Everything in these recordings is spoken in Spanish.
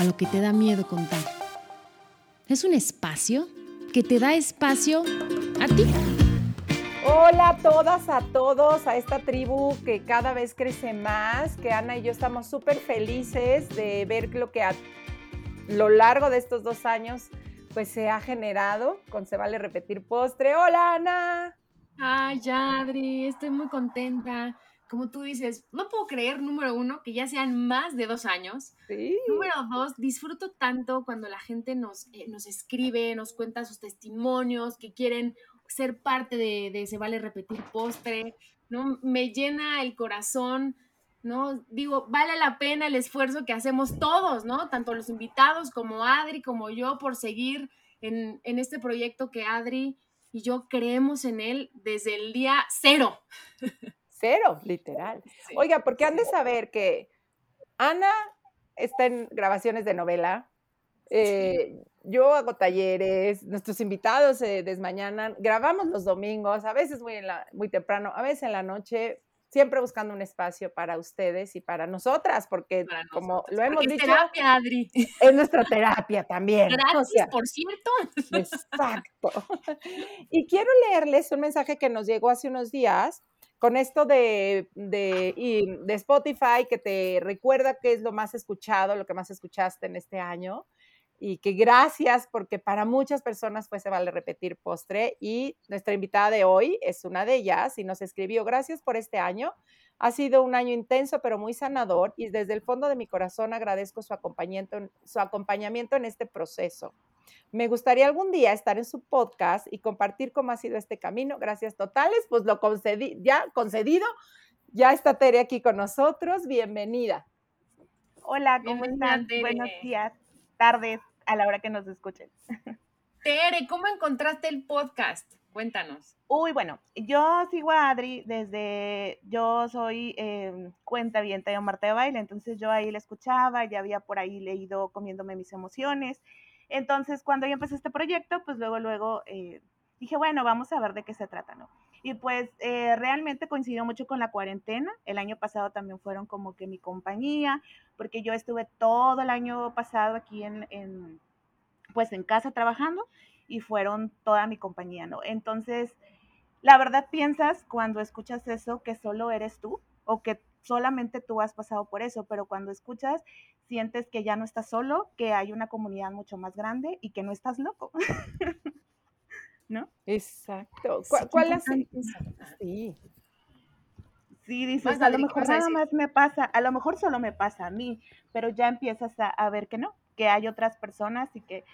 A lo que te da miedo contar. Es un espacio que te da espacio a ti. Hola a todas, a todos, a esta tribu que cada vez crece más, que Ana y yo estamos súper felices de ver lo que a lo largo de estos dos años pues se ha generado con Se Vale Repetir Postre. Hola Ana. Ay, Adri, estoy muy contenta. Como tú dices, no puedo creer, número uno, que ya sean más de dos años. Sí. Número dos, disfruto tanto cuando la gente nos, eh, nos escribe, nos cuenta sus testimonios, que quieren ser parte de, de Se Vale Repetir Postre, ¿no? Me llena el corazón, ¿no? Digo, vale la pena el esfuerzo que hacemos todos, ¿no? Tanto los invitados como Adri, como yo, por seguir en, en este proyecto que Adri y yo creemos en él desde el día cero. Cero, literal. Oiga, porque han de saber que Ana está en grabaciones de novela. eh, yo hago talleres, nuestros invitados se desmañanan, grabamos los domingos, a veces muy, en la, muy temprano, a veces en la noche, siempre buscando un espacio para ustedes y para nosotras, porque Para como lo hemos dicho, terapia, Adri. es nuestra terapia también. o Gracias, sea, por cierto. Exacto. Y quiero leerles un mensaje que nos llegó hace unos días con esto de, de, y de Spotify que te recuerda qué es lo más escuchado, lo que más escuchaste en este año. Y que gracias porque para muchas personas pues se vale repetir postre y nuestra invitada de hoy es una de ellas y nos escribió gracias por este año. Ha sido un año intenso pero muy sanador y desde el fondo de mi corazón agradezco su acompañamiento, su acompañamiento en este proceso. Me gustaría algún día estar en su podcast y compartir cómo ha sido este camino. Gracias totales, pues lo concedí, ya concedido. Ya está Tere aquí con nosotros. Bienvenida. Hola, ¿cómo Bienvenida, están? Tere. Buenos días, tardes, a la hora que nos escuchen. Tere, ¿cómo encontraste el podcast? Cuéntanos. Uy, bueno, yo sigo a Adri desde, yo soy eh, cuenta bien de Marta de Baile, entonces yo ahí la escuchaba, ya había por ahí leído Comiéndome mis emociones. Entonces, cuando yo empecé este proyecto, pues luego, luego eh, dije, bueno, vamos a ver de qué se trata, ¿no? Y pues eh, realmente coincidió mucho con la cuarentena. El año pasado también fueron como que mi compañía, porque yo estuve todo el año pasado aquí en, en pues en casa trabajando y fueron toda mi compañía, ¿no? Entonces, la verdad piensas cuando escuchas eso que solo eres tú o que solamente tú has pasado por eso, pero cuando escuchas sientes que ya no estás solo, que hay una comunidad mucho más grande y que no estás loco. ¿No? Exacto. Sí, ¿Cuál, cuál eso. Sí. Sí, dices, Vas, a lo Adri, ¿qué mejor nada más me pasa, a lo mejor solo me pasa a mí, pero ya empiezas a, a ver que no, que hay otras personas y que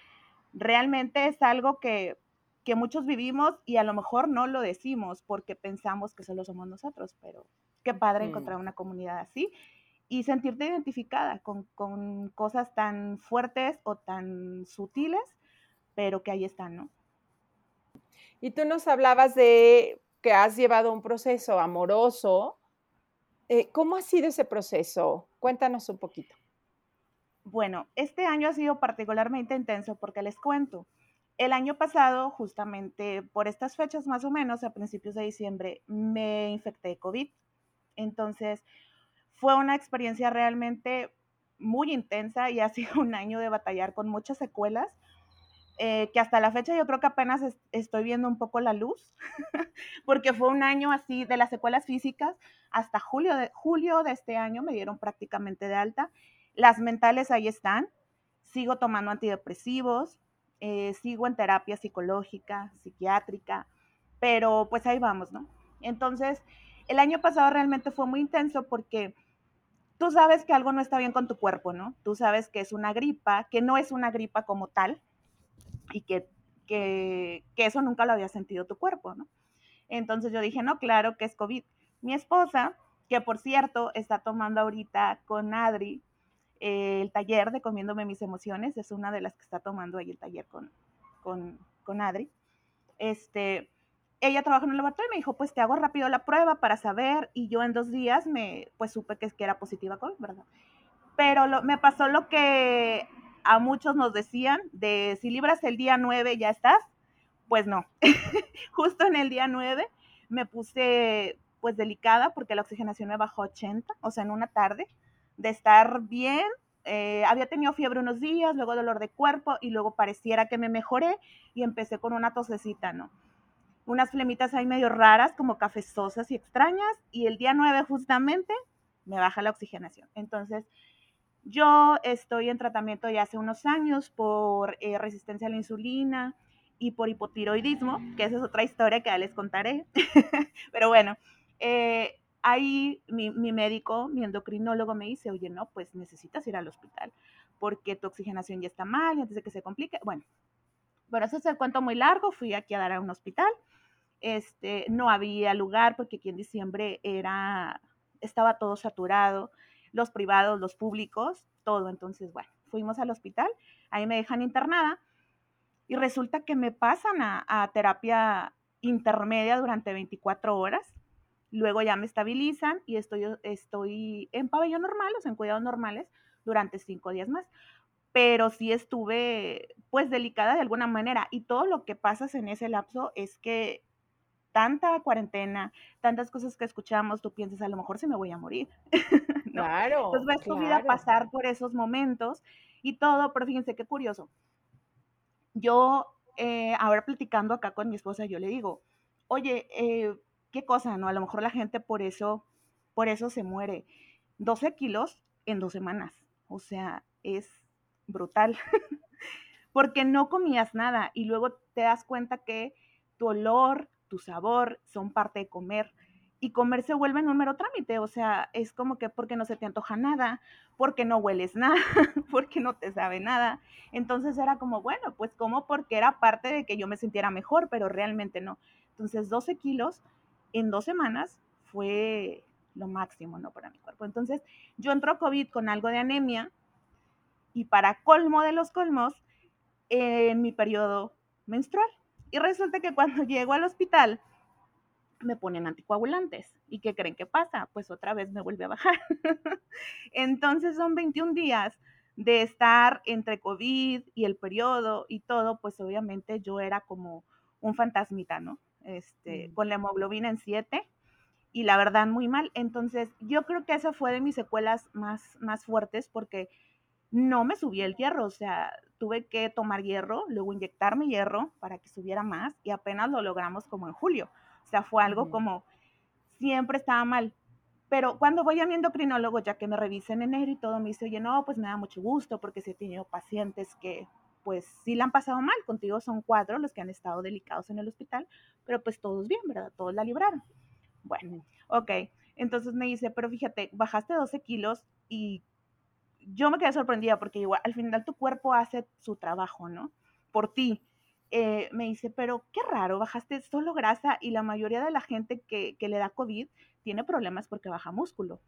realmente es algo que, que muchos vivimos y a lo mejor no lo decimos porque pensamos que solo somos nosotros, pero qué padre Mm. encontrar una comunidad así y sentirte identificada con, con cosas tan fuertes o tan sutiles, pero que ahí están, ¿no? Y tú nos hablabas de que has llevado un proceso amoroso. Eh, ¿Cómo ha sido ese proceso? Cuéntanos un poquito. Bueno, este año ha sido particularmente intenso porque les cuento. El año pasado, justamente por estas fechas más o menos, a principios de diciembre, me infecté de COVID. Entonces, fue una experiencia realmente muy intensa y ha sido un año de batallar con muchas secuelas, eh, que hasta la fecha yo creo que apenas es- estoy viendo un poco la luz, porque fue un año así de las secuelas físicas, hasta julio de, julio de este año me dieron prácticamente de alta. Las mentales ahí están, sigo tomando antidepresivos, eh, sigo en terapia psicológica, psiquiátrica, pero pues ahí vamos, ¿no? Entonces, el año pasado realmente fue muy intenso porque tú sabes que algo no está bien con tu cuerpo, ¿no? Tú sabes que es una gripa, que no es una gripa como tal y que, que, eso nunca lo había sentido tu cuerpo, ¿no? Entonces yo dije, no, claro que es COVID. Mi esposa, que por cierto está tomando ahorita con Adri eh, el taller de Comiéndome mis emociones, es una de las que está tomando ahí el taller con, con, con Adri. Este, ella trabaja en el laboratorio y me dijo, pues te hago rápido la prueba para saber, y yo en dos días me, pues supe que, que era positiva COVID, ¿verdad? Pero lo, me pasó lo que a muchos nos decían, de si libras el día 9 ya estás, pues no, justo en el día 9 me puse pues delicada porque la oxigenación me bajó a 80, o sea, en una tarde, de estar bien, eh, había tenido fiebre unos días, luego dolor de cuerpo y luego pareciera que me mejoré y empecé con una tosecita, ¿no? Unas flemitas ahí medio raras, como cafezosas y extrañas, y el día 9 justamente me baja la oxigenación. Entonces, yo estoy en tratamiento ya hace unos años por eh, resistencia a la insulina y por hipotiroidismo, que esa es otra historia que ya les contaré. Pero bueno, eh, ahí mi, mi, médico, mi endocrinólogo me dice, oye, no, pues necesitas ir al hospital porque tu oxigenación ya está mal y antes de que se complique, bueno, pero eso es el cuento muy largo, fui aquí a dar a un hospital, este, no había lugar porque aquí en diciembre era, estaba todo saturado, los privados, los públicos, todo, entonces, bueno, fuimos al hospital, ahí me dejan internada y resulta que me pasan a, a terapia intermedia durante 24 horas, Luego ya me estabilizan y estoy, estoy en pabellón normal, o sea, en cuidados normales, durante cinco días más. Pero sí estuve, pues, delicada de alguna manera. Y todo lo que pasas en ese lapso es que tanta cuarentena, tantas cosas que escuchamos, tú piensas, a lo mejor se me voy a morir. Claro. Entonces ves tu vida pasar por esos momentos y todo, pero fíjense qué curioso. Yo, eh, ahora platicando acá con mi esposa, yo le digo, oye, eh, qué cosa, ¿no? A lo mejor la gente por eso, por eso se muere. 12 kilos en dos semanas. O sea, es brutal. Porque no comías nada y luego te das cuenta que tu olor, tu sabor son parte de comer. Y comer se vuelve en un mero trámite, o sea, es como que porque no se te antoja nada, porque no hueles nada, porque no te sabe nada. Entonces era como, bueno, pues como porque era parte de que yo me sintiera mejor, pero realmente no. Entonces 12 kilos en dos semanas fue lo máximo, ¿no? Para mi cuerpo. Entonces, yo entro COVID con algo de anemia y para colmo de los colmos, en mi periodo menstrual. Y resulta que cuando llego al hospital, me ponen anticoagulantes. ¿Y qué creen que pasa? Pues otra vez me vuelve a bajar. Entonces son 21 días de estar entre COVID y el periodo y todo, pues obviamente yo era como un fantasmita, ¿no? este, mm. con la hemoglobina en 7 y la verdad muy mal. Entonces yo creo que esa fue de mis secuelas más, más fuertes porque no me subí el hierro, o sea, tuve que tomar hierro, luego inyectarme hierro para que subiera más y apenas lo logramos como en julio. O sea, fue algo como siempre estaba mal. Pero cuando voy a mi endocrinólogo, ya que me revisa en enero y todo, me dice, oye, no, pues me da mucho gusto porque si he tenido pacientes que pues sí la han pasado mal. Contigo son cuatro los que han estado delicados en el hospital, pero pues todos bien, ¿verdad? Todos la libraron. Bueno, ok. Entonces me dice, pero fíjate, bajaste 12 kilos y yo me quedé sorprendida porque igual al final tu cuerpo hace su trabajo, ¿no? Por ti. Eh, me dice, pero qué raro, bajaste solo grasa y la mayoría de la gente que, que le da COVID tiene problemas porque baja músculo.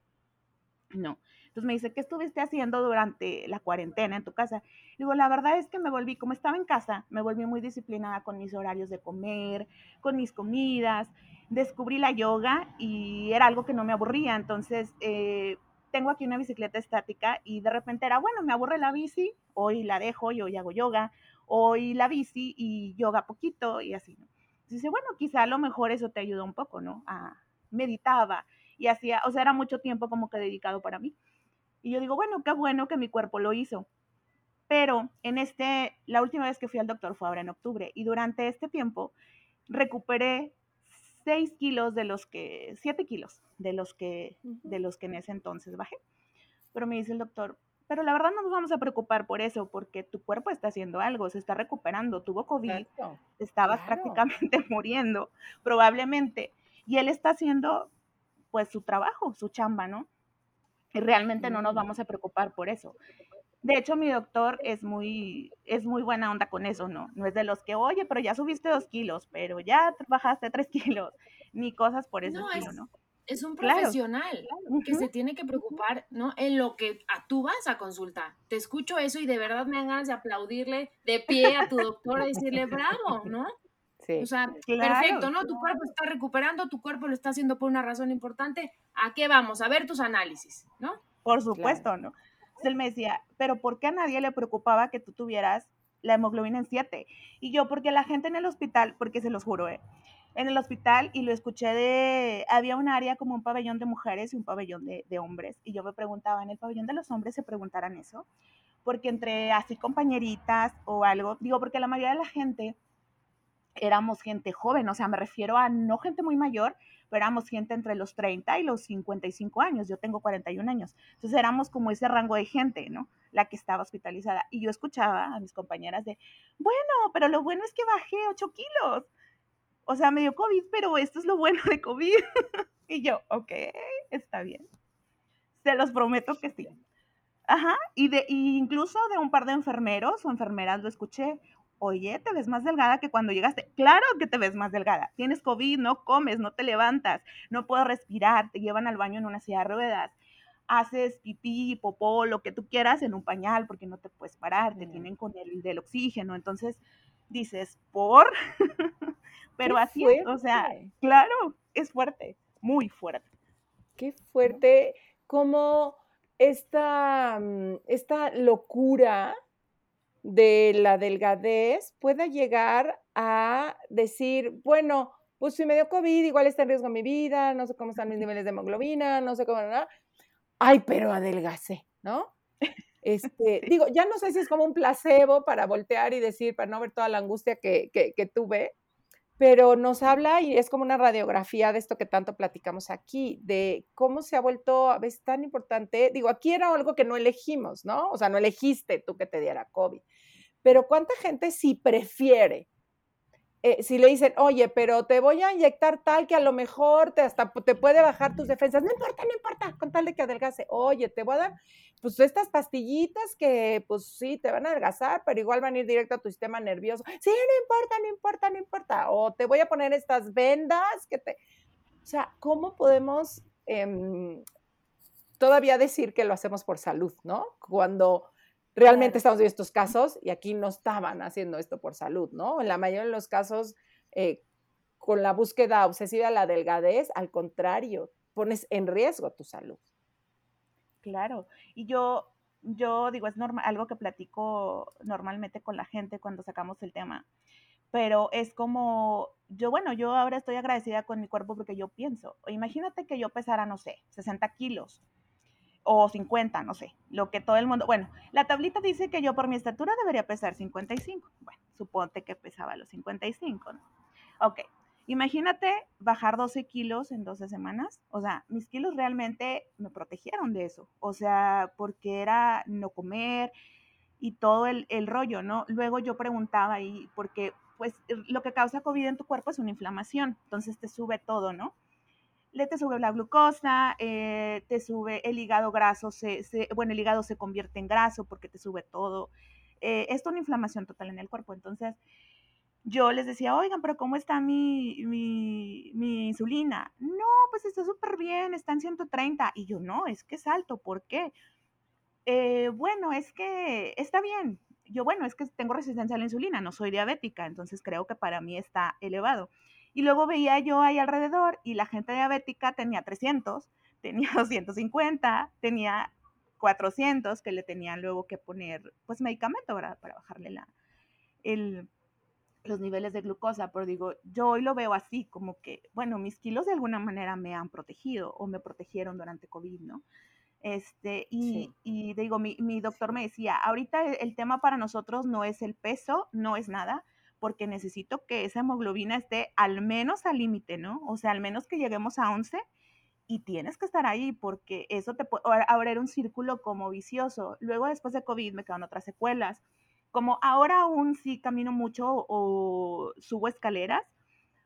No. Entonces me dice, ¿qué estuviste haciendo durante la cuarentena en tu casa? Digo, la verdad es que me volví, como estaba en casa, me volví muy disciplinada con mis horarios de comer, con mis comidas. Descubrí la yoga y era algo que no me aburría. Entonces, eh, tengo aquí una bicicleta estática y de repente era, bueno, me aburre la bici, hoy la dejo y hoy hago yoga, hoy la bici y yoga poquito y así, ¿no? dice, bueno, quizá a lo mejor eso te ayuda un poco, ¿no? A, meditaba y hacía, o sea, era mucho tiempo como que dedicado para mí. Y yo digo, bueno, qué bueno que mi cuerpo lo hizo. Pero en este, la última vez que fui al doctor fue ahora en octubre y durante este tiempo recuperé 6 kilos de los que, 7 kilos de los que, de los que en ese entonces bajé. Pero me dice el doctor, pero la verdad no nos vamos a preocupar por eso, porque tu cuerpo está haciendo algo, se está recuperando, tuvo COVID, estabas prácticamente muriendo, probablemente, y él está haciendo pues su trabajo, su chamba, ¿no? Y realmente no nos vamos a preocupar por eso. De hecho, mi doctor es muy, es muy buena onda con eso, ¿no? No es de los que, oye, pero ya subiste dos kilos, pero ya bajaste tres kilos, ni cosas por eso, no, es, ¿no? es un Claro, profesional que se tiene que preocupar, ¿no? En lo que a, tú vas a consultar. Te escucho eso y de verdad me dan ganas de aplaudirle de pie a tu doctor y decirle bravo, ¿no? Sí. O sea, Claro, perfecto, ¿no? Tu cuerpo está recuperando, tu cuerpo lo está haciendo por una razón importante. ¿A qué vamos? A ver tus análisis, ¿no? por supuesto, ¿no? Entonces él me decía, pero ¿por qué a nadie le preocupaba que tú tuvieras la hemoglobina en 7? Y yo, porque la gente en el hospital, porque se los juro, ¿eh? En el hospital, y lo escuché de, había un área como un pabellón de mujeres y un pabellón de, de hombres. Y yo me preguntaba, ¿en el pabellón de los hombres se preguntaran eso? Porque entre así compañeritas o algo, digo, porque la mayoría de la gente éramos gente joven, o sea, me refiero a no gente muy mayor, pero éramos gente entre los 30 y los 55 años, yo tengo 41 años, entonces éramos como ese rango de gente, ¿no? La que estaba hospitalizada. Y yo escuchaba a mis compañeras de, bueno, pero lo bueno es que bajé 8 kilos. O sea, me dio COVID, pero esto es lo bueno de COVID. y yo, ok, está bien. Se los prometo que sí. Ajá, y, de, y incluso de un par de enfermeros o enfermeras lo escuché. Oye, te ves más delgada que cuando llegaste. Claro que te ves más delgada. Tienes COVID, no comes, no te levantas, no puedo respirar, te llevan al baño en una silla de ruedas. Haces pipí, popó, lo que tú quieras en un pañal porque no te puedes parar, te tienen con el del oxígeno. Entonces dices, ¿por? Pero Qué así es, o sea, fuerte. claro, es fuerte, muy fuerte. Qué fuerte como esta, mm, esta locura de la delgadez pueda llegar a decir, bueno, pues si me dio COVID, igual está en riesgo mi vida, no sé cómo están mis niveles de hemoglobina, no sé cómo, ¿no? Ay, pero adelgacé, ¿no? Este, digo, ya no sé si es como un placebo para voltear y decir, para no ver toda la angustia que, que, que tuve, pero nos habla y es como una radiografía de esto que tanto platicamos aquí, de cómo se ha vuelto a veces tan importante. Digo, aquí era algo que no elegimos, ¿no? O sea, no elegiste tú que te diera COVID, pero ¿cuánta gente sí prefiere? Eh, si le dicen, oye, pero te voy a inyectar tal que a lo mejor te hasta te puede bajar tus defensas, no importa, no importa, con tal de que adelgace, oye, te voy a dar, pues estas pastillitas que, pues sí, te van a adelgazar, pero igual van a ir directo a tu sistema nervioso, sí, no importa, no importa, no importa, o te voy a poner estas vendas que te, o sea, ¿cómo podemos eh, todavía decir que lo hacemos por salud, ¿no? Cuando realmente Claro. estamos viendo estos casos y aquí no estaban haciendo esto por salud, ¿no? En la mayoría de los casos, eh, con la búsqueda obsesiva de la delgadez, al contrario, pones en riesgo tu salud. Claro, y yo, yo digo, es normal, algo que platico normalmente con la gente cuando sacamos el tema, pero es como, yo, bueno, yo ahora estoy agradecida con mi cuerpo porque yo pienso, imagínate que yo pesara, no sé, 60 kilos o 50, no sé, lo que todo el mundo, bueno, la tablita dice que yo por mi estatura debería pesar 55, bueno, suponte que pesaba los 55, ¿no? Ok, imagínate bajar 12 kilos en 12 semanas, o sea, mis kilos realmente me protegieron de eso, o sea, porque era no comer y todo el, el rollo, ¿no? Luego yo preguntaba ahí, porque pues lo que causa COVID en tu cuerpo es una inflamación, entonces te sube todo, ¿no? Le te sube la glucosa, eh, te sube el hígado graso, se, bueno, el hígado se convierte en graso porque te sube todo. Eh, es una inflamación total en el cuerpo. Entonces, yo les decía, oigan, pero ¿cómo está mi, mi, mi insulina? No, pues está súper bien, está en 130. Y yo, no, es que es alto, ¿por qué? Eh, bueno, es que está bien. Yo, bueno, es que tengo resistencia a la insulina, no soy diabética, entonces creo que para mí está elevado. Y luego veía yo ahí alrededor y la gente diabética tenía 300, tenía 250, tenía 400 que le tenían luego que poner pues medicamento ¿verdad? para bajarle la, el, los niveles de glucosa, pero digo, yo hoy lo veo así, como que, bueno, mis kilos de alguna manera me han protegido o me protegieron durante COVID, ¿no? Este, y, sí. y digo, mi, mi, doctor me decía, ahorita el, el tema para nosotros no es el peso, no es nada, porque necesito que esa hemoglobina esté al menos al límite, ¿no? O sea, al menos que lleguemos a 11 y tienes que estar ahí porque eso te puede abrir un círculo como vicioso. Luego después de COVID me quedan otras secuelas. Como ahora aún sí camino mucho o subo escaleras,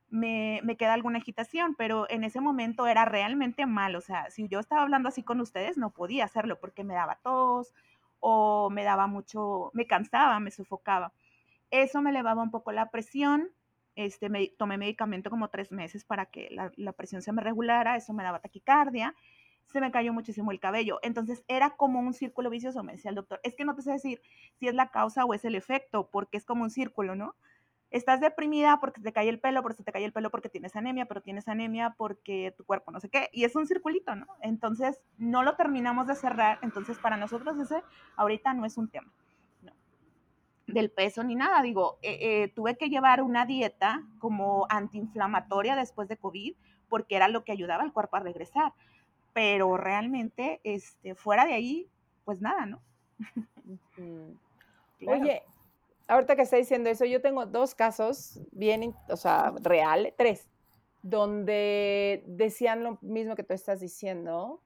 me, me, queda alguna agitación, pero en ese momento era realmente mal. O sea, si yo estaba hablando así con ustedes, no podía hacerlo porque me daba tos o me daba mucho, me cansaba, me sofocaba. Eso me elevaba un poco la presión este, me, tomé medicamento como tres meses para que la, presión se me regulara, eso me daba taquicardia, se me cayó muchísimo el cabello. Entonces era como un círculo vicioso, me decía el doctor. Es que no te sé decir si es la causa o es el efecto, porque es como un círculo, ¿no? Estás deprimida porque te cae el pelo, porque te cae el pelo porque tienes anemia, pero tienes anemia porque tu cuerpo no sé qué, y es un circulito, ¿no? Entonces no lo terminamos de cerrar, entonces para nosotros ese ahorita no es un tema del peso ni nada. Digo, eh, eh, tuve que llevar una dieta como antiinflamatoria después de COVID porque era lo que ayudaba al cuerpo a regresar pero realmente, este, fuera de ahí, pues nada, ¿no? Oye, ahorita que está diciendo eso, yo tengo dos casos bien, o sea, real, tres, donde decían lo mismo que tú estás diciendo,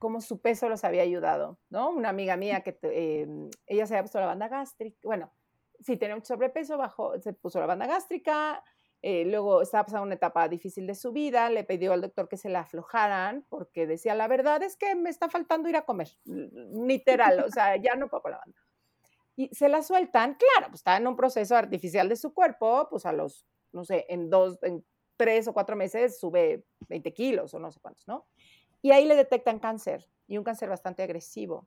cómo su peso los había ayudado, ¿no? Una amiga mía que em, ella se había puesto la banda gástrica, bueno, sí tenía mucho sobrepeso, bajó, se puso la banda gástrica, eh, luego estaba pasando una etapa difícil de su vida, le pidió al doctor que se la aflojaran porque decía, la verdad es que me está faltando ir a comer, literal, o sea, ya no puedo con la banda. Y se la sueltan, claro, pues está en un proceso artificial de su cuerpo, pues a los, no sé, en dos, en tres o cuatro meses sube 20 kilos o no sé cuántos, ¿no? Y ahí le detectan cáncer, y un cáncer bastante agresivo.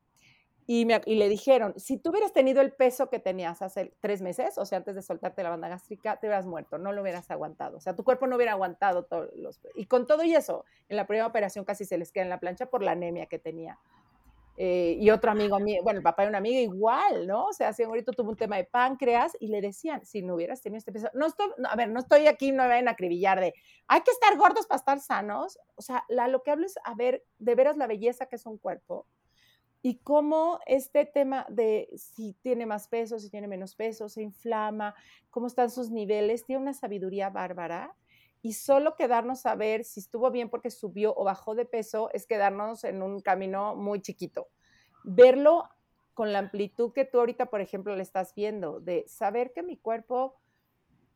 Y, le dijeron, si tú hubieras tenido el peso que tenías hace tres meses, o sea, antes de soltarte la banda gástrica, te hubieras muerto, no lo hubieras aguantado. O sea, tu cuerpo no hubiera aguantado todos los... Y con todo y eso, en la primera operación casi se les queda en la plancha por la anemia que tenía. Eh, y otro amigo mío, bueno, el papá de una amiga igual, ¿no? O sea, si ahorita tuvo un tema de páncreas y le decían, si no hubieras tenido este peso, no estoy, a ver, no estoy aquí, no me vayan a acribillar de, hay que estar gordos para estar sanos. O sea, lo que hablo es, a ver, de veras la belleza que es un cuerpo y cómo este tema de si tiene más peso, si tiene menos peso, se inflama, cómo están sus niveles, tiene una sabiduría bárbara. Y solo quedarnos a ver si estuvo bien porque subió o bajó de peso es quedarnos en un camino muy chiquito. Verlo con la amplitud que tú ahorita, por ejemplo, le estás viendo, de saber que mi cuerpo,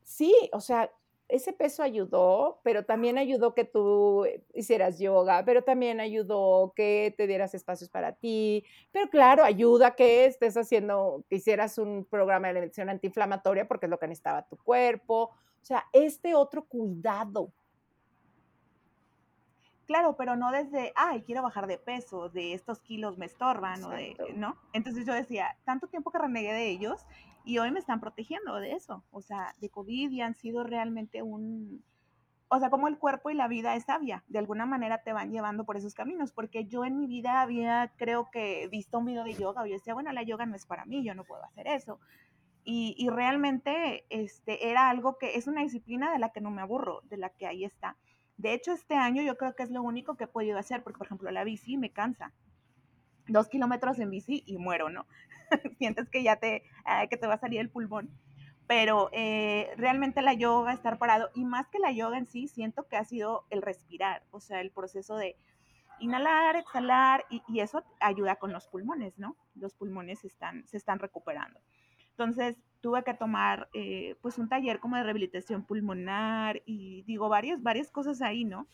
sí, o sea, ese peso ayudó, pero también ayudó que tú hicieras yoga, pero también ayudó que te dieras espacios para ti, pero claro, ayuda que estés haciendo, que hicieras un programa de alimentación antiinflamatoria porque es lo que necesitaba tu cuerpo. O sea, este otro cuidado. Claro, pero no desde, ay, quiero bajar de peso, de estos kilos me estorban, o de, ¿no? Entonces yo decía, tanto tiempo que renegué de ellos y hoy me están protegiendo de eso, o sea, de COVID y han sido realmente un, o sea, como el cuerpo y la vida es sabia, de alguna manera te van llevando por esos caminos, porque yo en mi vida había, creo que, visto un video de yoga, y yo decía, bueno, la yoga no es para mí, yo no puedo hacer eso. Y, realmente este, era algo que es una disciplina de la que no me aburro, de la que ahí está. De hecho, este año yo creo que es lo único que he podido hacer, porque por ejemplo la bici me cansa. Dos kilómetros en bici y muero, ¿no? sientes que ya te, que te va a salir el pulmón. Pero eh, realmente la yoga, estar parado, y más que la yoga en sí, siento que ha sido el respirar, o sea, el proceso de inhalar, exhalar, y, y eso ayuda con los pulmones, ¿no? Los pulmones están, se están recuperando. Entonces, tuve que tomar eh, pues un taller como de rehabilitación pulmonar y digo varias, varias cosas ahí, ¿no?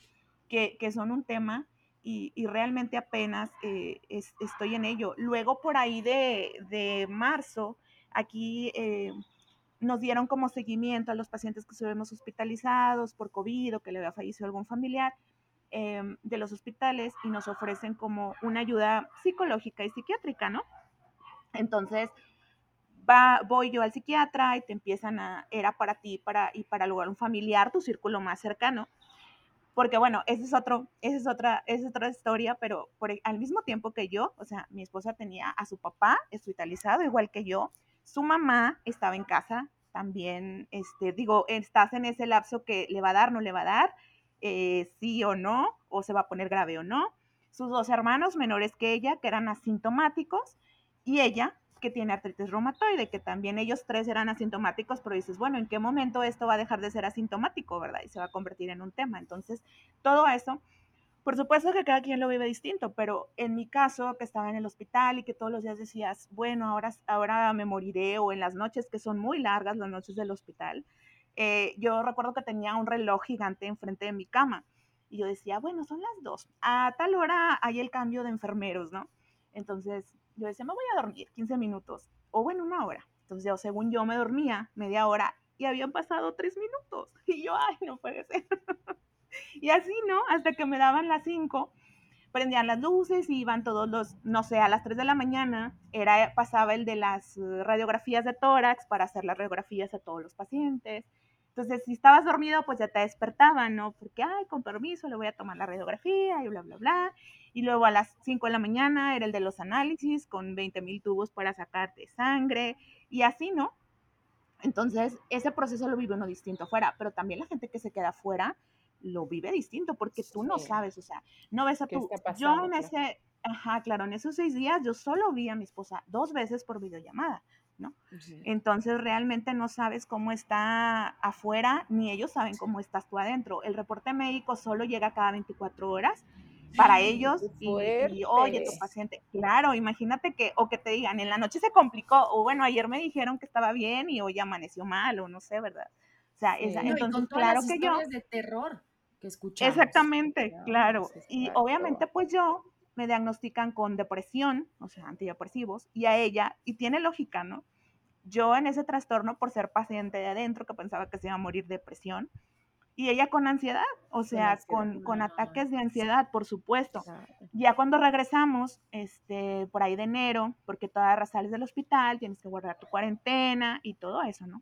Que, que son un tema y, realmente apenas eh, estoy en ello. Luego por ahí de, marzo, aquí eh, nos dieron como seguimiento a los pacientes que estuvimos hospitalizados por COVID o que le había fallecido algún familiar em, de los hospitales y nos ofrecen como una ayuda psicológica y psiquiátrica, ¿no? Entonces, va, voy yo al psiquiatra y te empiezan a, era para ti para, y para lograr un familiar, tu círculo más cercano porque bueno, esa es, otro, esa es, otra, es otra historia, pero por, e, al mismo tiempo que yo, o sea, mi esposa tenía a su papá hospitalizado, igual que yo, su mamá estaba en casa, también, este, digo, estás en ese lapso que le va a dar, no le va a dar, eh, sí o no, o se va a poner grave o no. Sus dos hermanos menores que ella, que eran asintomáticos, y ella, que tiene artritis reumatoide, que también ellos tres eran asintomáticos, pero dices, bueno, ¿en qué momento esto va a dejar de ser asintomático, verdad? Y se va a convertir en un tema. Entonces, todo eso, por supuesto que cada quien lo vive distinto, pero en mi caso, que estaba en el hospital y que todos los días decías, bueno, ahora, ahora me moriré, o en las noches que son muy largas, las noches del hospital, eh, yo recuerdo que tenía un reloj gigante enfrente de mi cama. Y yo decía, bueno, son las dos. A tal hora hay el cambio de enfermeros, ¿no? Entonces, yo decía, me voy a dormir 15 minutos o bueno, una hora. Entonces, yo, según yo me dormía media hora y habían pasado tres minutos. Y yo, ay, no puede ser. y así, ¿no? Hasta que me daban las cinco, prendían las luces y iban todos los, no sé, a las tres de la mañana, era, pasaba el de las radiografías de tórax para hacer las radiografías a todos los pacientes. Entonces, si estabas dormido, pues ya te despertaban, ¿no? Porque, ay, con permiso, le voy a tomar la radiografía y bla, bla, bla. Y luego a las 5 de la mañana era el de los análisis con 20 mil tubos para sacarte sangre y así, ¿no? Entonces, ese proceso lo vive uno distinto afuera, pero también la gente que se queda afuera lo vive distinto porque tú no sabes, o sea, no ves a tu... Yo en ese, ajá, claro, en esos seis días yo solo vi a mi esposa dos veces por videollamada, ¿no? Entonces realmente no sabes cómo está afuera, ni ellos saben cómo estás tú adentro. El reporte médico solo llega cada 24 horas para ellos y, oye, tu paciente, claro, imagínate que, o que te digan, en la noche se complicó, o bueno, ayer me dijeron que estaba bien y hoy amaneció mal, o no sé, ¿verdad? O sea, entonces, claro que yo... de terror que escuchamos. Exactamente, claro. Y obviamente, pues yo me diagnostican con depresión, o sea, antidepresivos, y a ella, y tiene lógica, ¿no? Yo en ese trastorno, por ser paciente de adentro, que pensaba que se iba a morir de depresión, y ella con ansiedad, o sea, con, con, ataques de ansiedad, por supuesto. Ya cuando regresamos, este, por ahí de enero, porque todas sales del hospital, tienes que guardar tu cuarentena y todo eso, ¿no?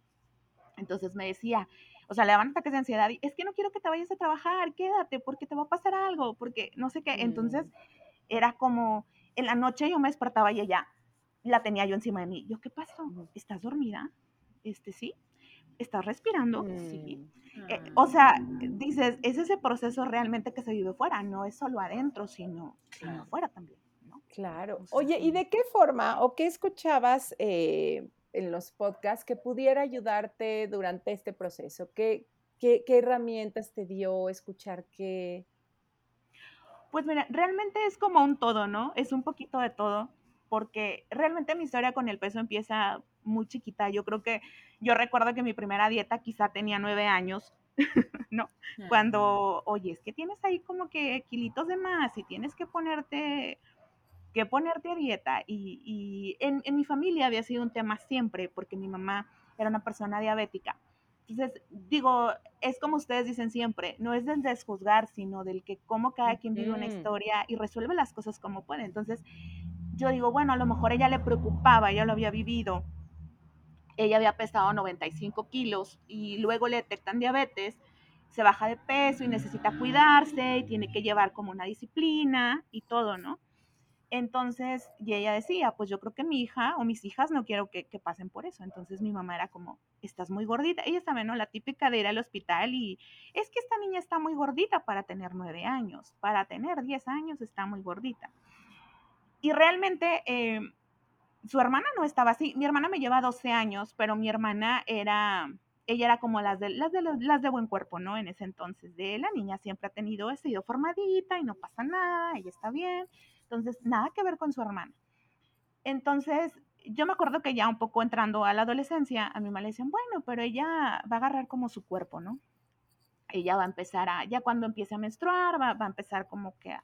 Entonces me decía, o sea, le daban ataques de ansiedad y es que no quiero que te vayas a trabajar, quédate, porque te va a pasar algo, porque no sé qué. Entonces mm. Era como, en la noche yo me despertaba y ella la tenía yo encima de mí. Yo, ¿qué pasó? ¿Estás dormida? Este, sí. ¿Estás respirando? Sí. Mm. Eh, o sea, dices, es ese proceso realmente que se vive fuera, no es solo adentro, sino, sino afuera también. ¿no? Claro. Oye, ¿y de qué forma o qué escuchabas eh, en los podcasts que pudiera ayudarte durante este proceso? ¿Qué, qué, qué herramientas te dio escuchar qué? Pues mira, realmente es como un todo, ¿no? Es un poquito de todo, porque realmente mi historia con el peso empieza muy chiquita. Yo creo que yo recuerdo que mi primera dieta quizá tenía nueve años, ¿no? Cuando, oye, es que tienes ahí como que kilitos de más y tienes que ponerte, que ponerte a dieta. Y, en, mi familia había sido un tema siempre, porque mi mamá era una persona diabética. Entonces, digo, es como ustedes dicen siempre, no es del desjuzgar, sino del que cómo cada quien vive una historia y resuelve las cosas como puede. Entonces, yo digo, bueno, a lo mejor ella le preocupaba, ella lo había vivido, ella había pesado 95 kilos y luego le detectan diabetes, se baja de peso y necesita cuidarse y tiene que llevar como una disciplina y todo, ¿no? Entonces, y ella decía, pues yo creo que mi hija o mis hijas no quiero que, pasen por eso. Entonces mi mamá era como, estás muy gordita. Ella sabe, ¿no? La típica de ir al hospital y es que esta niña está muy gordita para tener nueve años, para tener diez años está muy gordita. Y realmente eh, su hermana no estaba así. Mi hermana me lleva 12 años, pero mi hermana era, ella era como las de, las de, las de buen cuerpo, ¿no? En ese entonces, de la niña siempre ha tenido, ha sido formadita y no pasa nada, ella está bien. Entonces, nada que ver con su hermana. Entonces, yo me acuerdo que ya un poco entrando a la adolescencia, a mi mamá le decían, bueno, pero ella va a agarrar como su cuerpo, ¿no? Ella va a empezar a, ya cuando empiece a menstruar, va, va a empezar como que a,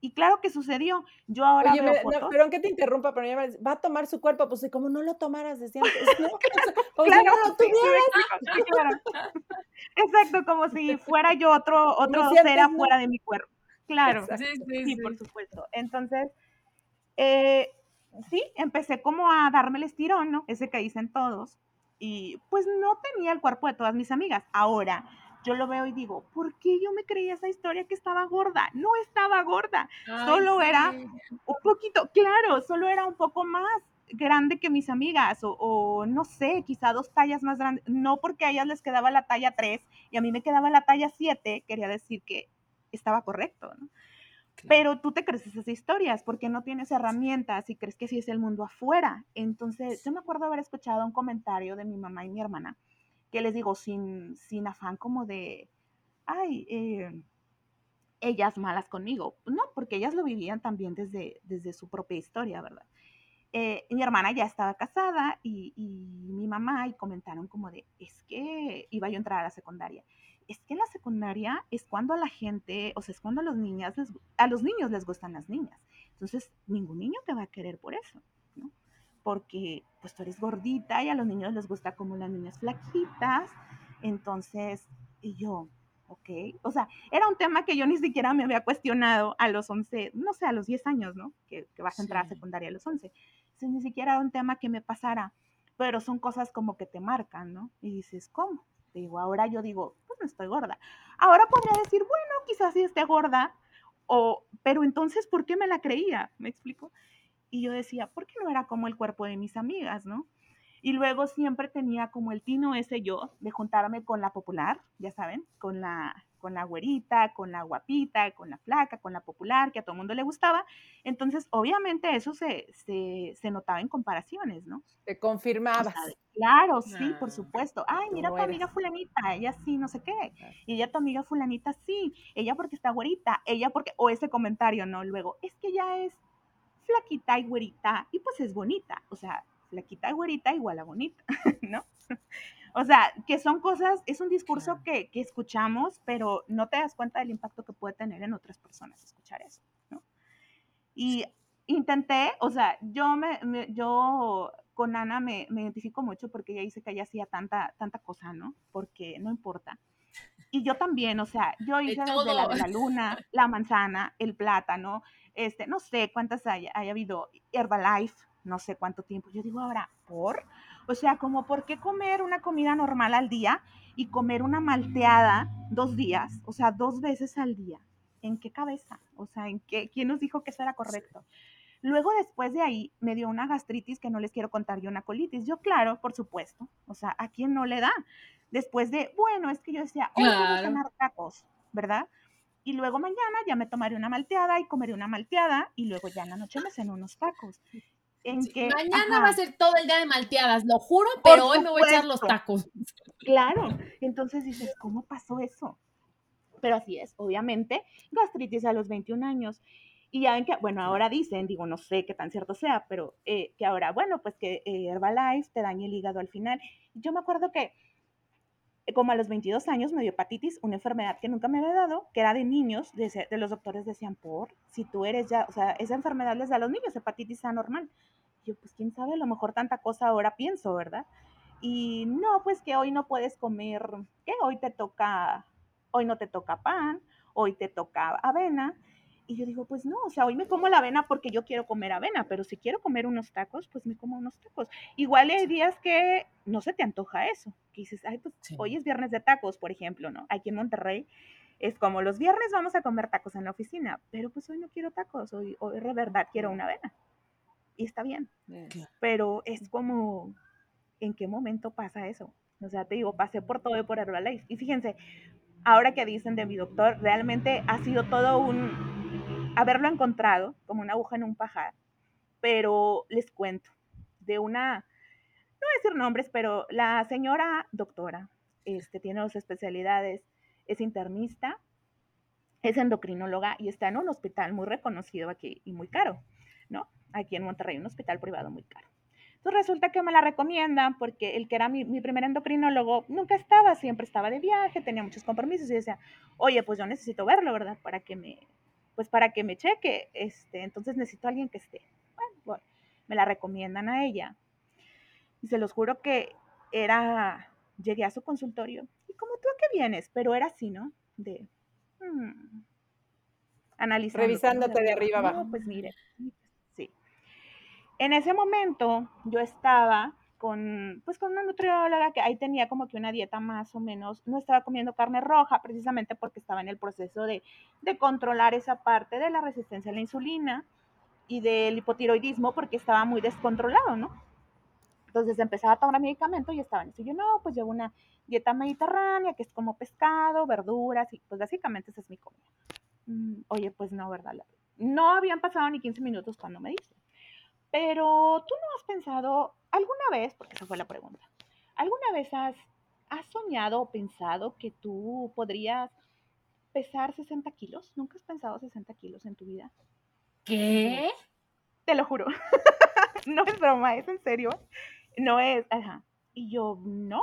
y claro que sucedió. Yo ahora veo fotos. pero aunque te interrumpa, pero va a tomar su cuerpo, pues como no lo tomaras desde antes, ¿no? claro, no lo tuvieras. Exacto, como si fuera yo otro, otro ser afuera de mi cuerpo. Claro, sí, sí, sí, por supuesto. Entonces, eh, sí, empecé como a darme el estirón, ¿no? Ese que dicen todos. Y pues no tenía el cuerpo de todas mis amigas. Ahora, yo lo veo y digo, ¿por qué yo me creía esa historia que estaba gorda? No estaba gorda, solo era un poquito, claro, solo era un poco más grande que mis amigas o, no sé, quizá dos tallas más grandes, no porque a ellas les quedaba la talla 3 y a mí me quedaba la talla 7, quería decir que estaba correcto, ¿no? Pero tú te crees esas historias porque no tienes herramientas y crees que sí es el mundo afuera. Entonces, yo me acuerdo haber escuchado un comentario de mi mamá y mi hermana que les digo, sin, sin afán como de, ay, eh, ellas malas conmigo. No, porque ellas lo vivían también desde, desde su propia historia, ¿verdad? Eh, mi hermana ya estaba casada y, mi mamá y comentaron como de, es que iba yo a entrar a la secundaria. Es que en la secundaria es cuando a la gente, o sea, es cuando a los, niñas a los niños les gustan las niñas. Entonces, ningún niño te va a querer por eso, ¿no? porque pues tú eres gordita y a los niños les gusta como las niñas flaquitas. Entonces, y yo, ok, o sea, era un tema que yo ni siquiera me había cuestionado a los 11, no sé, a los 10 años, ¿no? Que, vas a entrar a secundaria a los 11. Entonces, ni siquiera era un tema que me pasara, pero son cosas como que te marcan, ¿no? Y dices, ¿cómo? Digo, ahora yo digo, pues no estoy gorda. Ahora podría decir, bueno, quizás sí esté gorda, o, pero entonces, ¿por qué me la creía? ¿Me explico? Y yo decía, ¿por qué no era como el cuerpo de mis amigas, no? Y luego siempre tenía como el tino ese yo de juntarme con la popular, ya saben, con la, con la güerita, con la guapita, con la flaca, con la popular, que a todo el mundo le gustaba. Entonces, obviamente eso se, se, notaba en comparaciones, ¿no? Te confirmabas. claro, sí, por ah, supuesto. Ay, mira tu amiga fulanita, ella sí, no sé qué. Y ella tu amiga fulanita sí, ella porque está güerita, ella porque, o ese comentario, ¿no? Luego, es que ella es flaquita y güerita y pues es bonita. O sea, flaquita y güerita igual a bonita, ¿no? O sea, que son cosas, es un discurso que, que, escuchamos, pero no te das cuenta del impacto que puede tener en otras personas escuchar eso, ¿no? Y intenté, o sea, yo me, yo con Ana me, me, identifico mucho porque ella dice que ella hacía tanta, tanta cosa, ¿no? Porque no importa. Y yo también, o sea, yo hice desde la de la luna, la manzana, el plátano, este, no sé cuántas haya, haya habido, Herbalife, no sé cuánto tiempo. Yo digo ahora, ¿por? O sea, como por qué comer una comida normal al día y comer una malteada dos días, o sea, dos veces al día. ¿En qué cabeza? O sea, ¿en qué? ¿Quién nos dijo que eso era correcto? Luego, después de ahí, me dio una gastritis que no les quiero contar y una colitis. Yo, claro, por supuesto. O sea, ¿a quién no le da? Después de, bueno, es que yo decía, hoy voy a cenar tacos, ¿verdad? Y luego mañana ya me tomaré una malteada y comeré una malteada y luego ya en la noche me ceno unos tacos. En que, mañana va a ser todo el día de malteadas, lo juro, pero hoy me voy a echar los tacos. Claro, entonces dices, ¿cómo pasó eso? Pero así es, obviamente, gastritis a los 21 años. Y ya ven que, bueno, ahora dicen, digo, no sé qué tan cierto sea, pero eh, que ahora, bueno, pues que eh, Herbalife te daña el hígado al final. Yo me acuerdo que como a los 22 años me dio hepatitis, una enfermedad que nunca me había dado, que era de niños, de, los doctores decían, por, si tú eres ya, o sea, esa enfermedad les da a los niños, hepatitis anormal. yo, pues quién sabe, a lo mejor tanta cosa ahora pienso, ¿verdad? Y no, pues que hoy no puedes comer, que hoy te toca, hoy no te toca pan, hoy te toca avena, y yo digo, pues no, o sea, hoy me como la avena porque yo quiero comer avena, pero si quiero comer unos tacos, pues me como unos tacos. Igual hay días que no se te antoja eso, que dices, ay, pues hoy es viernes de tacos, por ejemplo, ¿no? Aquí en Monterrey es como los viernes vamos a comer tacos en la oficina, pero pues hoy no quiero tacos, hoy, hoy de verdad quiero una avena. Y está bien, pero es como, ¿en qué momento pasa eso? O sea, te digo, pasé por todo y por Herbalife. Y fíjense, ahora que dicen de mi doctor, realmente ha sido todo un, haberlo encontrado como una aguja en un pajar, pero les cuento de una, no voy a decir nombres, pero la señora doctora este, tiene dos especialidades, es internista, es endocrinóloga y está en un hospital muy reconocido aquí y muy caro, ¿no? Aquí en Monterrey, un hospital privado muy caro. Entonces resulta que me la recomiendan porque el que era mi, mi, primer endocrinólogo nunca estaba, siempre estaba de viaje, tenía muchos compromisos y decía, oye, pues yo necesito verlo, ¿verdad? Para que me, pues para que me cheque, este, entonces necesito a alguien que esté. Bueno, me la recomiendan a ella. Y se los juro que era, llegué a su consultorio y como tú a qué vienes, pero era así, ¿no? De, hmm, analizando. Revisándote de arriba abajo. pues mire, sí. En ese momento yo estaba con, pues con una nutrióloga que ahí tenía como que una dieta más o menos, no estaba comiendo carne roja precisamente porque estaba en el proceso de, de controlar esa parte de la resistencia a la insulina y del hipotiroidismo porque estaba muy descontrolado, ¿no? Entonces empezaba a tomar medicamento y estaba en eso. Yo no, pues llevo una dieta mediterránea que es como pescado, verduras y pues básicamente esa es mi comida. Mm, oye, pues no, ¿verdad? No habían pasado ni 15 minutos cuando me dice, pero tú no has pensado alguna vez, porque esa fue la pregunta, ¿alguna vez has, has soñado o pensado que tú podrías pesar 60 kilos? ¿Nunca has pensado 60 kilos en tu vida? ¿Qué? Te lo juro. no es broma, es en serio. No es, ajá. Y yo, no.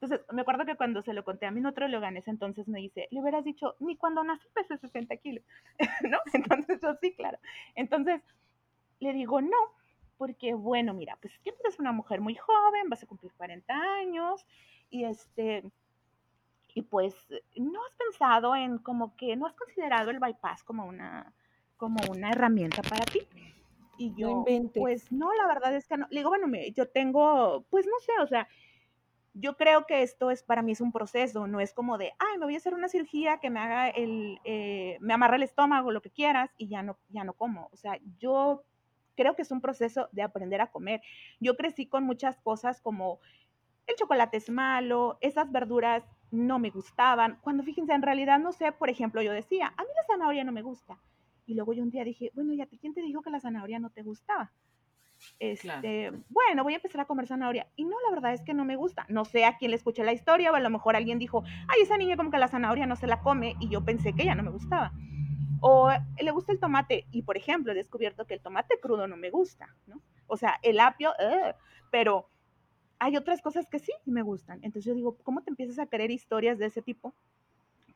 Entonces, me acuerdo que cuando se lo conté a mi nutrióloga en ese entonces me dice, le hubieras dicho, ni cuando nací pesé 60 kilos, ¿no? Entonces yo sí, claro. Entonces, le digo, no, porque bueno, mira, pues tú eres una mujer muy joven, vas a cumplir 40 años y este, y pues no has pensado en como que no has considerado el bypass como una, como una herramienta para ti. Y yo, pues no, la verdad es que no. Le digo, bueno, yo tengo, pues no sé, o sea, yo creo que esto es para mí es un proceso, no es como de, ay, me voy a hacer una cirugía que me haga el, eh, me amarra el estómago, lo que quieras, y ya no, ya no como. O sea, yo creo que es un proceso de aprender a comer. Yo crecí con muchas cosas como el chocolate es malo, esas verduras no me gustaban. Cuando fíjense, en realidad no sé, por ejemplo, yo decía, a mí la zanahoria no me gusta. Y luego yo un día dije, bueno, ¿y a ti quién te dijo que la zanahoria no te gustaba? Este, bueno, voy a empezar a comer zanahoria. Y no, la verdad es que no me gusta. No sé a quién le escuché la historia, o a lo mejor alguien dijo, ay, esa niña como que la zanahoria no se la come, y yo pensé que ella no me gustaba. O le gusta el tomate, y por ejemplo, he descubierto que el tomate crudo no me gusta, ¿no? O sea, el apio, pero hay otras cosas que sí me gustan. Entonces yo digo, ¿cómo te empiezas a creer historias de ese tipo?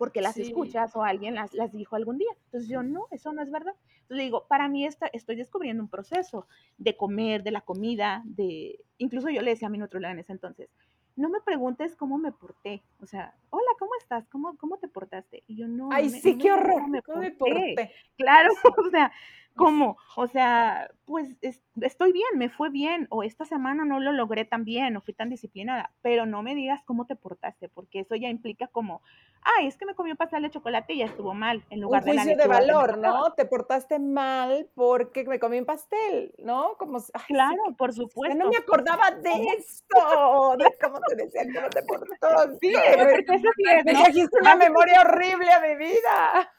Porque las escuchas o alguien las, las dijo algún día. Entonces yo, no, eso no es verdad. Entonces digo, para mí esta, estoy descubriendo un proceso de comer, de la comida, de... Incluso yo le decía a mi nutróloga en ese entonces, no me preguntes cómo me porté. O sea, hola, ¿cómo estás? ¿Cómo, cómo te portaste? Y yo no. Ay, sí, qué horror. me porté? Claro, o sea, ¿Cómo? O sea, pues estoy bien, me fue bien, o esta semana no lo logré tan bien, o fui tan disciplinada, pero no me digas cómo te portaste, porque eso ya implica como, ay, es que me comió pastel de chocolate y ya estuvo mal, en lugar un juicio de, valor, ¿no? Te portaste mal porque me comí un pastel, ¿no? Como, claro, por supuesto. no me acordaba de esto, de cómo te decían que no te portaste. Sí, me dijiste una memoria horrible a mi vida.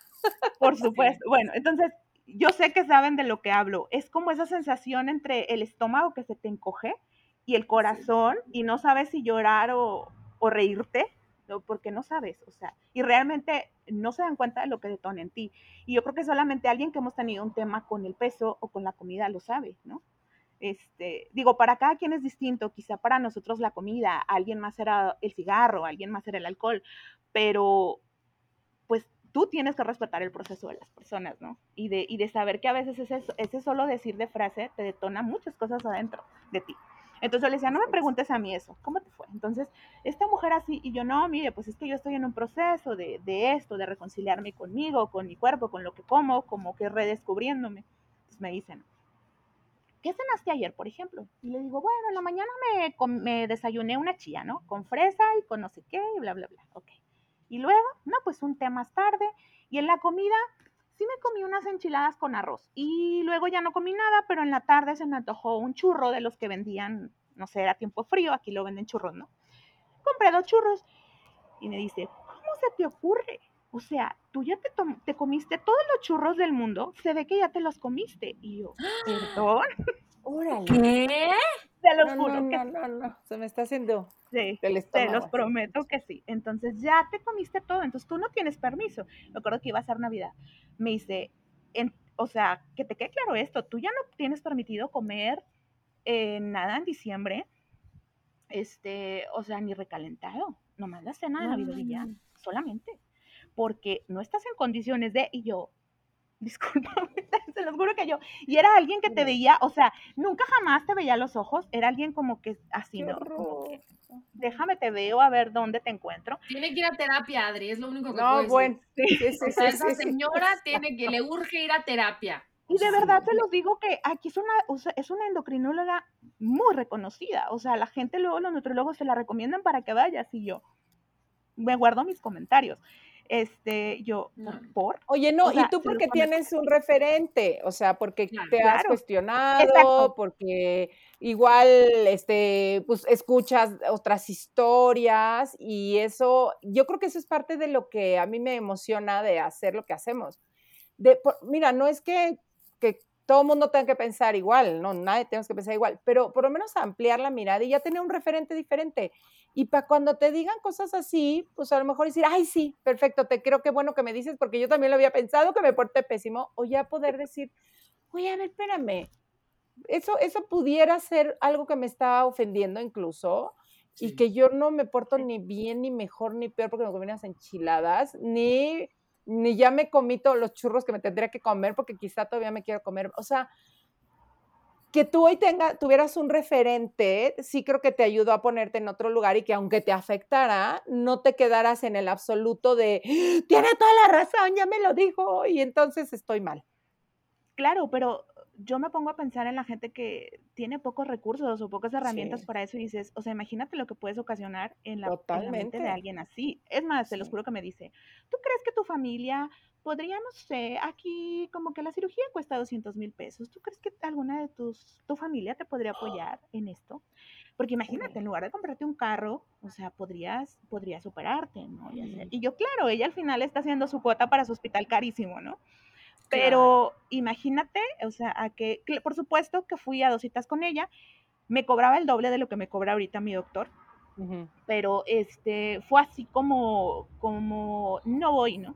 Por supuesto. Bueno, entonces yo sé que saben de lo que hablo. Es como esa sensación entre el estómago que se te encoge y el corazón y no sabes si llorar o, reírte, porque no sabes, o sea, y realmente no se dan cuenta de lo que detona en ti. Y yo creo que solamente alguien que hemos tenido un tema con el peso o con la comida lo sabe, ¿no? Este, digo, para cada quien es distinto, quizá para nosotros la comida, alguien más era el cigarro, alguien más era el alcohol, pero pues tú tienes que respetar el proceso de las personas, ¿no? Y de, y de saber que a veces ese, ese solo decir de frase te detona muchas cosas adentro de ti. Entonces yo le decía, no me preguntes a mí eso, ¿cómo te fue? Entonces, esta mujer así, y yo, no, mire, pues es que yo estoy en un proceso de, de esto, de reconciliarme conmigo, con mi cuerpo, con lo que como, como que redescubriéndome. Entonces me dicen, ¿qué cenaste ayer, por ejemplo? Y le digo, bueno, en la mañana me, me desayuné una chía, ¿no? Con fresa y con no sé qué, y bla, bla, bla. Ok. Y luego, no, pues un té más tarde. Y en la comida, sí me comí unas enchiladas con arroz. Y luego ya no comí nada, pero en la tarde se me antojó un churro de los que vendían, no sé, era tiempo frío, aquí lo venden churros, ¿no? Compré dos churros. Y me dice, ¿cómo se te ocurre? O sea, tú ya te, te comiste todos los churros del mundo, se ve que ya te los comiste. Y yo, perdón. Órale. ¿Qué? Te lo juro no, que no, no, no, se me está haciendo sí, te los prometo que sí. Entonces ya te comiste todo, entonces tú no tienes permiso. Me acuerdo que iba a ser Navidad. Me dice, o sea, que te quede claro esto, tú ya no tienes permitido comer eh, nada en diciembre, este, o sea, ni recalentado, nomás la cena de Navidad y ya, solamente, porque no estás en condiciones de, y yo, disculpa, se los juro que yo, y era alguien que te veía, o sea, nunca jamás te veía los ojos, era alguien como que así, ¿no? déjame te veo a ver dónde te encuentro. Tiene que ir a terapia, Adri, es lo único que No, bueno, esa señora tiene que, le urge ir a terapia. Y de verdad te los digo que aquí es una, es una endocrinóloga muy reconocida. O sea, la gente luego, los nutriólogos se la recomiendan para que vayas y yo me guardo mis comentarios este, yo, ¿por? Oye, no, y tú porque tienes un referente, o sea, porque te has cuestionado, porque igual, este, pues escuchas otras historias y eso, yo creo que eso es parte de lo que a mí me emociona de hacer lo que hacemos. De, mira, no es que, que todo el mundo tenga que pensar igual, no, nadie tenemos que pensar igual, pero por lo menos ampliar la mirada y ya tener un referente diferente. Y para cuando te digan cosas así, pues a lo mejor decir, ay, sí, perfecto, te creo que bueno que me dices, porque yo también lo había pensado, que me porté pésimo, o ya poder decir, oye, a ver, espérame, eso, eso pudiera ser algo que me está ofendiendo incluso, y que yo no me porto ni bien, ni mejor, ni peor porque me comí unas enchiladas, ni, ni ya me comí todos los churros que me tendría que comer porque quizá todavía me quiero comer. O sea, que tú hoy tenga, tuvieras un referente, sí creo que te ayudó a ponerte en otro lugar y que aunque te afectara, no te quedaras en el absoluto de, tiene toda la razón, ya me lo dijo y entonces estoy mal. Claro, pero yo me pongo a pensar en la gente que tiene pocos recursos o pocas herramientas para eso y dices, o sea, imagínate lo que puedes ocasionar en la, mente de alguien así. Es más, se los juro que me dice, ¿tú crees que tu familia podría, no sé, aquí como que la cirugía cuesta 200 mil pesos? ¿Tú crees que alguna de tus, tu familia te podría apoyar en esto? Porque imagínate, en lugar de comprarte un carro, o sea, podrías, podrías operarte, ¿no? Y, y yo, claro, ella al final está haciendo su cuota para su hospital carísimo, ¿no? Pero imagínate, o sea, a que, por supuesto que fui a dos citas con ella, me cobraba el doble de lo que me cobra ahorita mi doctor, pero este, fue así como, como, no voy, ¿no?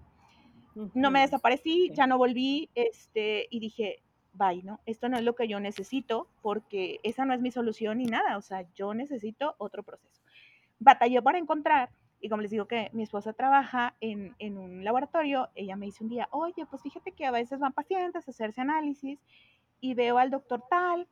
No me desaparecí, ya no volví, este, y dije, bye, ¿no? Esto no es lo que yo necesito, porque esa no es mi solución ni nada, o sea, yo necesito otro proceso. Batallé para encontrar y como les digo que mi esposa trabaja en, en, un laboratorio, ella me dice un día, oye, pues fíjate que a veces van pacientes a hacerse análisis y veo al doctor tal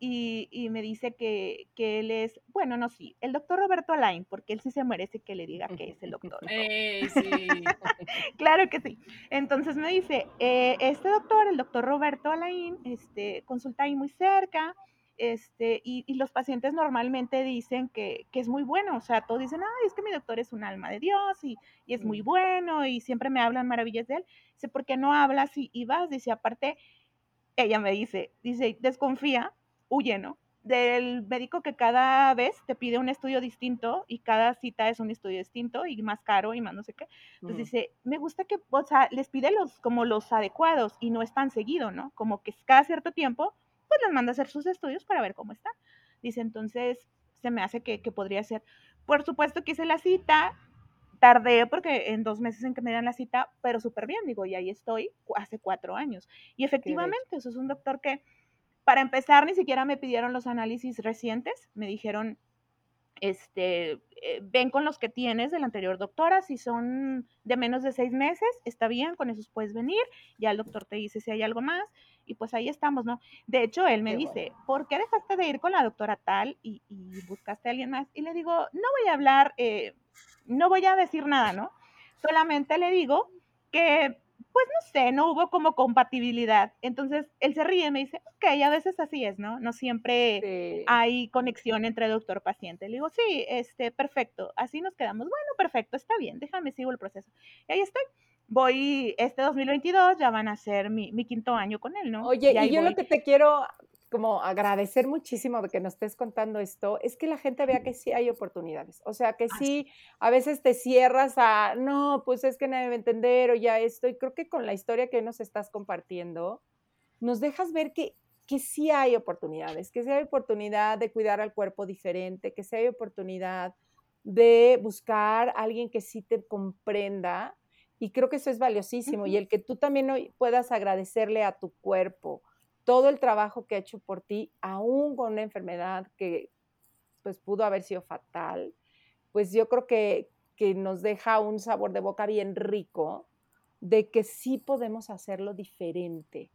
y, y me dice que, que, él es, bueno, no, sí, el doctor Roberto Alain, porque él sí se merece que le diga que es el doctor. Eh, sí. claro que sí. Entonces me dice, eh, este doctor, el doctor Roberto Alain, este, consulta ahí muy cerca, este, y, los pacientes normalmente dicen que, es muy bueno, o sea, todos dicen, ay, es que mi doctor es un alma de Dios y, es muy bueno y siempre me hablan maravillas de él. Dice, ¿por qué no hablas y, vas? Dice, aparte, ella me dice, dice, desconfía, huye, ¿no? Del médico que cada vez te pide un estudio distinto y cada cita es un estudio distinto y más caro y más no sé qué. Entonces dice, me gusta que, o sea, les pide los, como los adecuados y no es tan seguido, ¿no? Como que cada cierto tiempo pues les manda a hacer sus estudios para ver cómo está. Dice, entonces se me hace que, podría ser. Por supuesto que hice la cita, tardé porque en dos meses en que me dieran la cita, pero súper bien, digo, y ahí estoy hace cuatro años. Y efectivamente, eso es un doctor que, para empezar, ni siquiera me pidieron los análisis recientes, me dijeron, este, eh, ven con los que tienes de la anterior doctora, si son de menos de seis meses, está bien, con esos puedes venir, ya el doctor te dice si hay algo más, y pues ahí estamos, ¿no? De hecho, él me dice, ¿por qué dejaste de ir con la doctora tal y, buscaste a alguien más? Y le digo, no voy a hablar, eh, no voy a decir nada, ¿no? Solamente le digo que pues no sé, no hubo como compatibilidad. Entonces él se ríe y me dice, ok, a veces así es, ¿no? No siempre hay conexión entre doctor-paciente. Le digo, sí, este, perfecto, así nos quedamos. Bueno, perfecto, está bien, déjame, sigo el proceso. Y ahí estoy. Voy, este 2022 ya van a ser mi, quinto año con él, ¿no? Oye, y, yo lo que te quiero como agradecer muchísimo de que nos estés contando esto, es que la gente vea que sí hay oportunidades. O sea, que sí, a veces te cierras a, no, pues es que nadie debe entender o ya esto. Y creo que con la historia que nos estás compartiendo, nos dejas ver que, que sí hay oportunidades, que sí hay oportunidad de cuidar al cuerpo diferente, que sí hay oportunidad de buscar a alguien que sí te comprenda. Y creo que eso es valiosísimo. Y el que tú también hoy puedas agradecerle a tu cuerpo, todo el trabajo que ha hecho por ti, aún con una enfermedad que pues pudo haber sido fatal, pues yo creo que, que nos deja un sabor de boca bien rico de que sí podemos hacerlo diferente.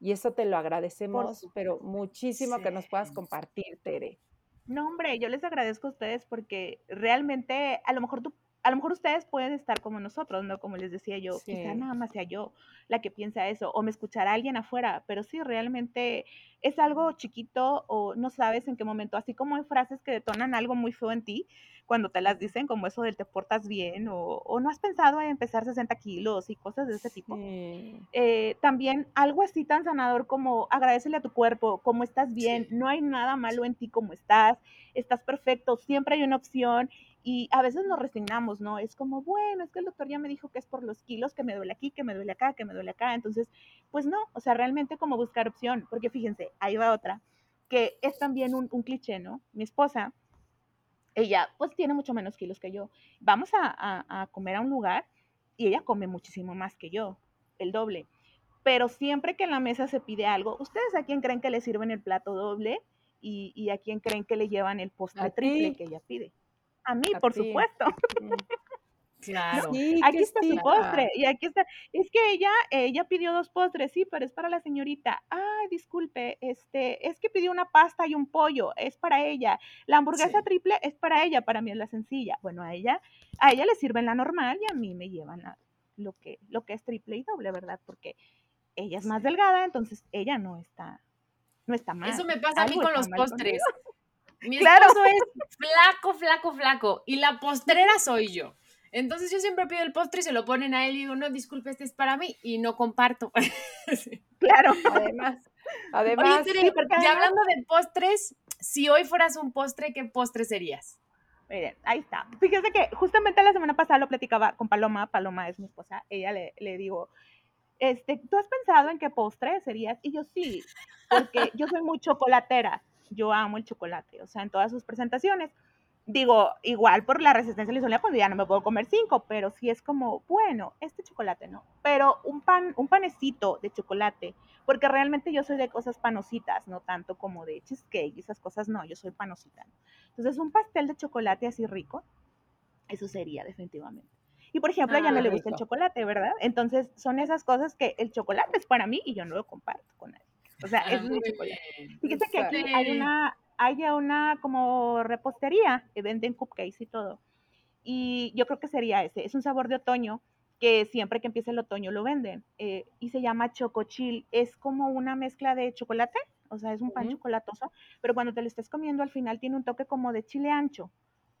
Y eso te lo agradecemos, pero muchísimo que nos puedas compartir, Tere. No, hombre, yo les agradezco a ustedes porque realmente a lo mejor tú a lo mejor ustedes pueden estar como nosotros, ¿no? Como les decía yo, quizá nada más sea yo la que piensa eso, o me escuchará alguien afuera, pero sí, realmente es algo chiquito o no sabes en qué momento, así como hay frases que detonan algo muy feo en ti, cuando te las dicen, como eso del te portas bien, o, no has pensado en empezar 60 kilos y cosas de ese tipo. Eh, también algo así tan sanador como agradecele a tu cuerpo, como estás bien, no hay nada malo en ti como estás, estás perfecto, siempre hay una opción y a veces nos resignamos, ¿no? Es como, bueno, es que el doctor ya me dijo que es por los kilos, que me duele aquí, que me duele acá, que me duele acá. Entonces, pues no, o sea, realmente como buscar opción, porque fíjense, ahí va otra, que es también un, cliché, ¿no? Mi esposa, ella pues tiene mucho menos kilos que yo. Vamos a, comer a un lugar y ella come muchísimo más que yo, el doble. Pero siempre que en la mesa se pide algo, ¿ustedes a quién creen que le sirven el plato doble y, a quién creen que le llevan el postre triple que ella pide? A mí, por supuesto. Claro. aquí está su postre y aquí está. Es que ella, ella pidió dos postres, sí, pero es para la señorita. Ay, disculpe, este, es que pidió una pasta y un pollo, es para ella. La hamburguesa triple es para ella, para mí es la sencilla. Bueno, a ella, a ella le sirven la normal y a mí me llevan lo que, lo que es triple y doble, ¿verdad? Porque ella es más delgada, entonces ella no está, no está mal. Eso me pasa a mí con los postres. Mi esposo es flaco, flaco, flaco. Y la postrera soy yo. Entonces yo siempre pido el postre y se lo ponen a él y digo, no, disculpe, este es para mí y no comparto. Claro, además. Además, ya hablando de postres, si hoy fueras un postre, ¿qué postre serías? Miren, ahí está. Fíjese que justamente la semana pasada lo platicaba con Paloma, Paloma es mi esposa, ella le, le digo, este, ¿tú has pensado en qué postre serías? Y yo sí, porque yo soy muy chocolatera yo amo el chocolate, o sea, en todas sus presentaciones. Digo, igual por la resistencia a la insulina, pues ya no me puedo comer cinco, pero sí es como, bueno, este chocolate no, pero un pan, un panecito de chocolate, porque realmente yo soy de cosas panositas, no tanto como de cheesecake, esas cosas no, yo soy panosita. Entonces, un pastel de chocolate así rico, eso sería definitivamente. Y por ejemplo, a ella no le gusta el chocolate, ¿verdad? Entonces, son esas cosas que el chocolate es para mí y yo no lo comparto con nadie. O sea, es muy chocolate. Fíjate que aquí hay una, hay una como repostería que venden cupcakes y todo. Y yo creo que sería ese. Es un sabor de otoño que siempre que empieza el otoño lo venden. Eh, y se llama chocochil. Es como una mezcla de chocolate, o sea, es un pan chocolatoso, pero cuando te lo estés comiendo al final tiene un toque como de chile ancho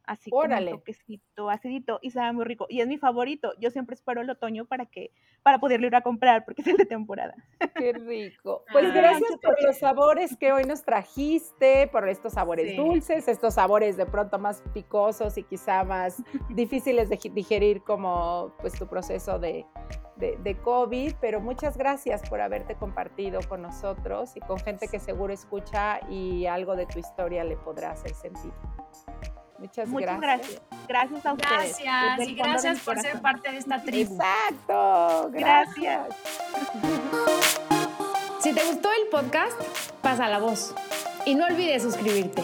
así Órale. como toquecito, acidito y sabe muy rico. Y es mi favorito. Yo siempre espero el otoño para que para poderlo ir a comprar porque es el de temporada. Qué rico. Pues gracias por los sabores que hoy nos trajiste, por estos sabores dulces, estos sabores de pronto más picosos y quizá más difíciles de digerir como pues tu proceso de, de, de, COVID, pero muchas gracias por haberte compartido con nosotros y con gente que seguro escucha y algo de tu historia le podrá hacer sentido. Muchas, gracias. gracias. a ustedes. Gracias y gracias por ser parte de esta tribu. Exacto. Gracias. Si te gustó el podcast, pasa la voz y no olvides suscribirte.